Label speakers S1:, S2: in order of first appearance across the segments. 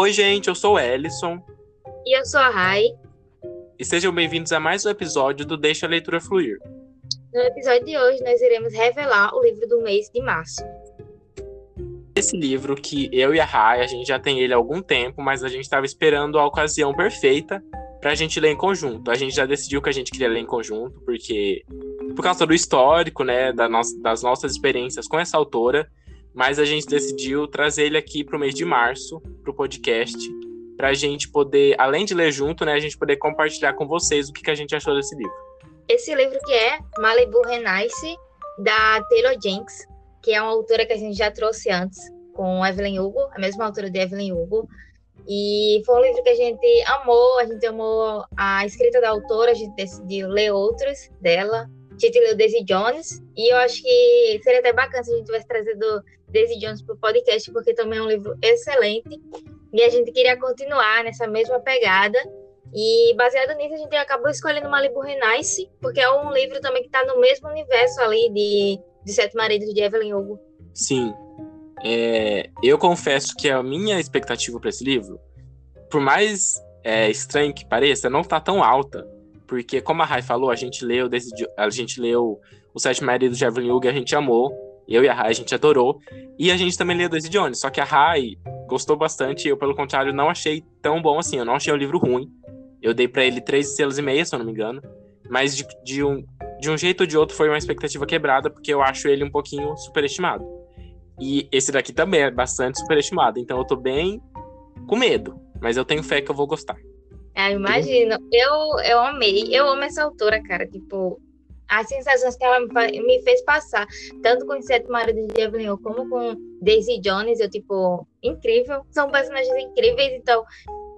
S1: Oi, gente, eu sou o Ellison.
S2: E eu sou a Rai.
S1: E sejam bem-vindos a mais um episódio do Deixa a Leitura Fluir.
S2: No episódio de hoje, nós iremos revelar o livro do mês de março.
S1: Esse livro que eu e a Rai, a gente já tem ele há algum tempo, mas a gente estava esperando a ocasião perfeita para a gente ler em conjunto. A gente já decidiu que a gente queria ler em conjunto, porque por causa do histórico, né, da no das nossas experiências com essa autora, mas a gente decidiu trazer ele aqui para o mês de março, para o podcast, para a gente poder, além de ler junto, né, a gente poder compartilhar com vocês o que, que a gente achou desse livro.
S2: Esse livro que é Malibu Renaissance, da Taylor Jenks, que é uma autora que a gente já trouxe antes, com Evelyn Hugo, a mesma autora de Evelyn Hugo. E foi um livro que a gente amou, a gente amou a escrita da autora, a gente decidiu ler outros dela. Leu Daisy Jones, e eu acho que seria até bacana se a gente tivesse trazido Daisy Jones para o podcast, porque também é um livro excelente. E a gente queria continuar nessa mesma pegada. E baseado nisso, a gente acabou escolhendo Malibu Renaissance, porque é um livro também que está no mesmo universo ali de, de Sete Maridos de Evelyn Hugo.
S1: Sim. É, eu confesso que a minha expectativa para esse livro, por mais é, estranho que pareça, não está tão alta. Porque, como a Rai falou, a gente leu, a gente leu O Sete Maridos de Evelyn Hugo a gente amou. Eu e a Rai, a gente adorou. E a gente também leu Daisy Jones. Só que a Rai gostou bastante. Eu, pelo contrário, não achei tão bom assim. Eu não achei o livro ruim. Eu dei para ele três estrelas e meia, se eu não me engano. Mas de, de, um, de um jeito ou de outro foi uma expectativa quebrada, porque eu acho ele um pouquinho superestimado. E esse daqui também é bastante superestimado. Então eu tô bem com medo. Mas eu tenho fé que eu vou gostar.
S2: Ah, imagino. Eu, eu amei. Eu amo essa autora, cara. Tipo, as sensações que ela me fez passar, tanto com Sete Maridos de Evelyn como com Daisy Jones, eu, tipo, incrível. São personagens incríveis, então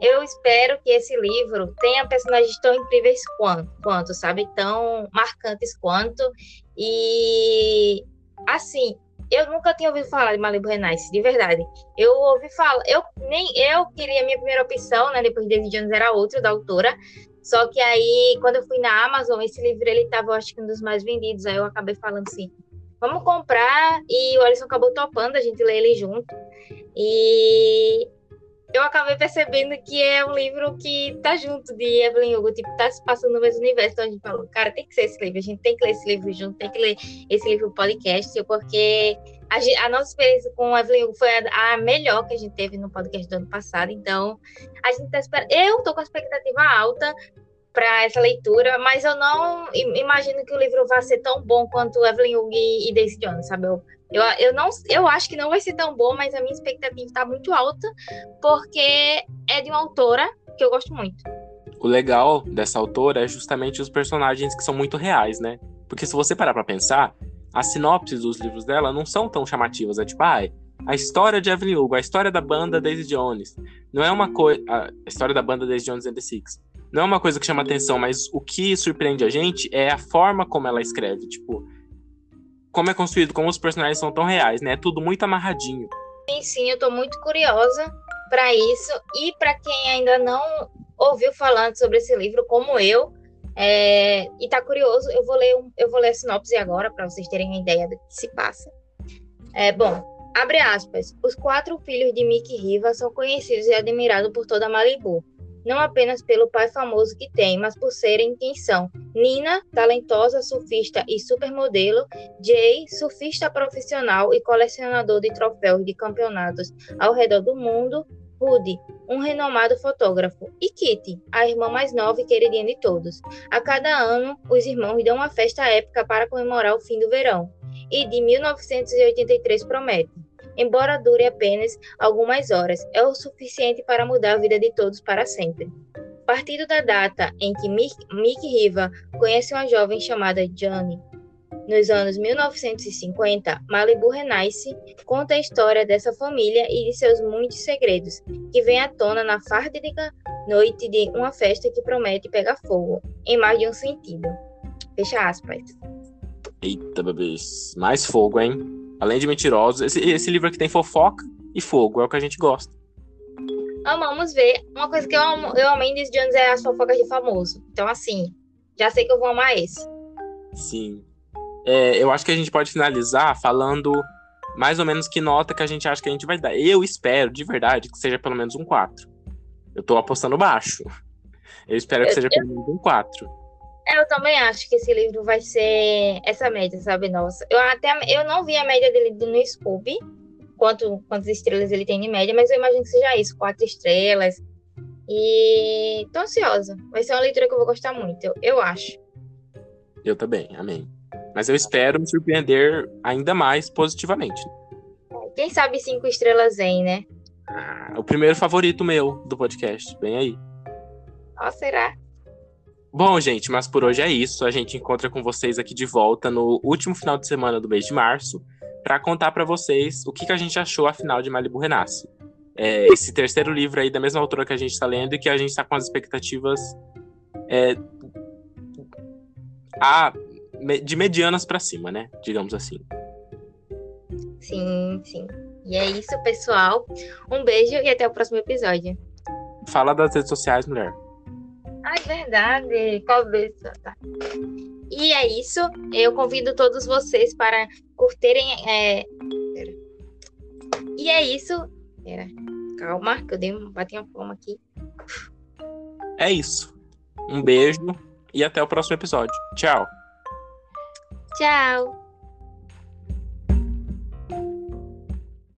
S2: eu espero que esse livro tenha personagens tão incríveis quanto, quanto sabe? Tão marcantes quanto. E, assim, eu nunca tinha ouvido falar de Malibu Renaissance, de verdade. Eu ouvi falar, eu nem eu queria minha primeira opção, né? Depois de Daisy Jones era outra da autora, só que aí, quando eu fui na Amazon, esse livro ele estava, acho que um dos mais vendidos. Aí eu acabei falando assim: vamos comprar. E o Alisson acabou topando, a gente lê ele junto. E eu acabei percebendo que é um livro que tá junto de Evelyn Hugo, tipo, tá se passando no mesmo universo. Então a gente falou, cara, tem que ser esse livro, a gente tem que ler esse livro junto, tem que ler esse livro podcast, porque a, a nossa experiência com Evelyn Hugo foi a, a, melhor que a gente teve no podcast do ano passado. Então, a gente tá esperando. Eu tô com a expectativa alta para essa leitura, mas eu não imagino que o livro vá ser tão bom quanto Evelyn Hugo e Daisy Jones, sabe? Eu, eu, eu, não, eu acho que não vai ser tão bom, mas a minha expectativa está muito alta, porque é de uma autora que eu gosto muito.
S1: O legal dessa autora é justamente os personagens que são muito reais, né? Porque se você parar para pensar, as sinopses dos livros dela não são tão chamativas. É tipo, ah, a história de Evelyn Hugo, a história da banda Daisy Jones. Não é uma coisa. A história da banda Daisy Jones and the Six. Não é uma coisa que chama atenção, mas o que surpreende a gente é a forma como ela escreve. Tipo, como é construído, como os personagens são tão reais, né? Tudo muito amarradinho.
S2: Sim, sim, eu tô muito curiosa para isso. E para quem ainda não ouviu falando sobre esse livro, como eu, é, e tá curioso, eu vou ler, um, eu vou ler a sinopse agora para vocês terem uma ideia do que se passa. É, bom, abre aspas. Os quatro filhos de Mickey Riva são conhecidos e admirados por toda Malibu. Não apenas pelo pai famoso que tem, mas por serem quem são. Nina, talentosa surfista e supermodelo. Jay, surfista profissional e colecionador de troféus de campeonatos ao redor do mundo. Rudy, um renomado fotógrafo, e Kitty, a irmã mais nova e queridinha de todos. A cada ano, os irmãos dão uma festa épica para comemorar o fim do verão, e de 1983 promete. Embora dure apenas algumas horas, é o suficiente para mudar a vida de todos para sempre. Partindo da data em que Mick, Mick Riva conhece uma jovem chamada Johnny, nos anos 1950, Malibu Renaissance conta a história dessa família e de seus muitos segredos, que vem à tona na fádica noite de uma festa que promete pegar fogo, em mais de um sentido. Fecha aspas.
S1: Eita, bebês. Mais fogo, hein? Além de mentirosos, esse, esse livro aqui tem fofoca e fogo, é o que a gente gosta.
S2: Vamos ver. Uma coisa que eu, amo, eu amei em Jones é as fofocas de famoso. Então, assim, já sei que eu vou amar esse.
S1: Sim. É, eu acho que a gente pode finalizar falando mais ou menos que nota que a gente acha que a gente vai dar. Eu espero, de verdade, que seja pelo menos um 4. Eu tô apostando baixo. Eu espero que
S2: Eu-
S1: seja pelo menos um 4.
S2: Eu também acho que esse livro vai ser essa média, sabe? Nossa, eu até eu não vi a média dele no Scooby, quanto, quantas estrelas ele tem de média, mas eu imagino que seja isso, quatro estrelas. E tô ansiosa. Vai ser uma leitura que eu vou gostar muito, eu, eu acho.
S1: Eu também, amém. Mas eu espero me surpreender ainda mais positivamente.
S2: Quem sabe cinco estrelas em, né?
S1: Ah, o primeiro favorito meu do podcast. Vem aí.
S2: Ó, será?
S1: Bom, gente, mas por hoje é isso. A gente encontra com vocês aqui de volta no último final de semana do mês de março para contar para vocês o que, que a gente achou afinal de Malibu Renasce. É, esse terceiro livro aí da mesma autora que a gente está lendo e que a gente está com as expectativas é, a- de medianas para cima, né? Digamos assim.
S2: Sim, sim. E é isso, pessoal. Um beijo e até o próximo episódio.
S1: Fala das redes sociais, mulher.
S2: Ai, verdade. Cabeça, tá. E é isso. Eu convido todos vocês para curtirem. É... E é isso. Pera. Calma, que eu dei um, bati uma palma aqui.
S1: É isso. Um beijo e até o próximo episódio. Tchau.
S2: Tchau.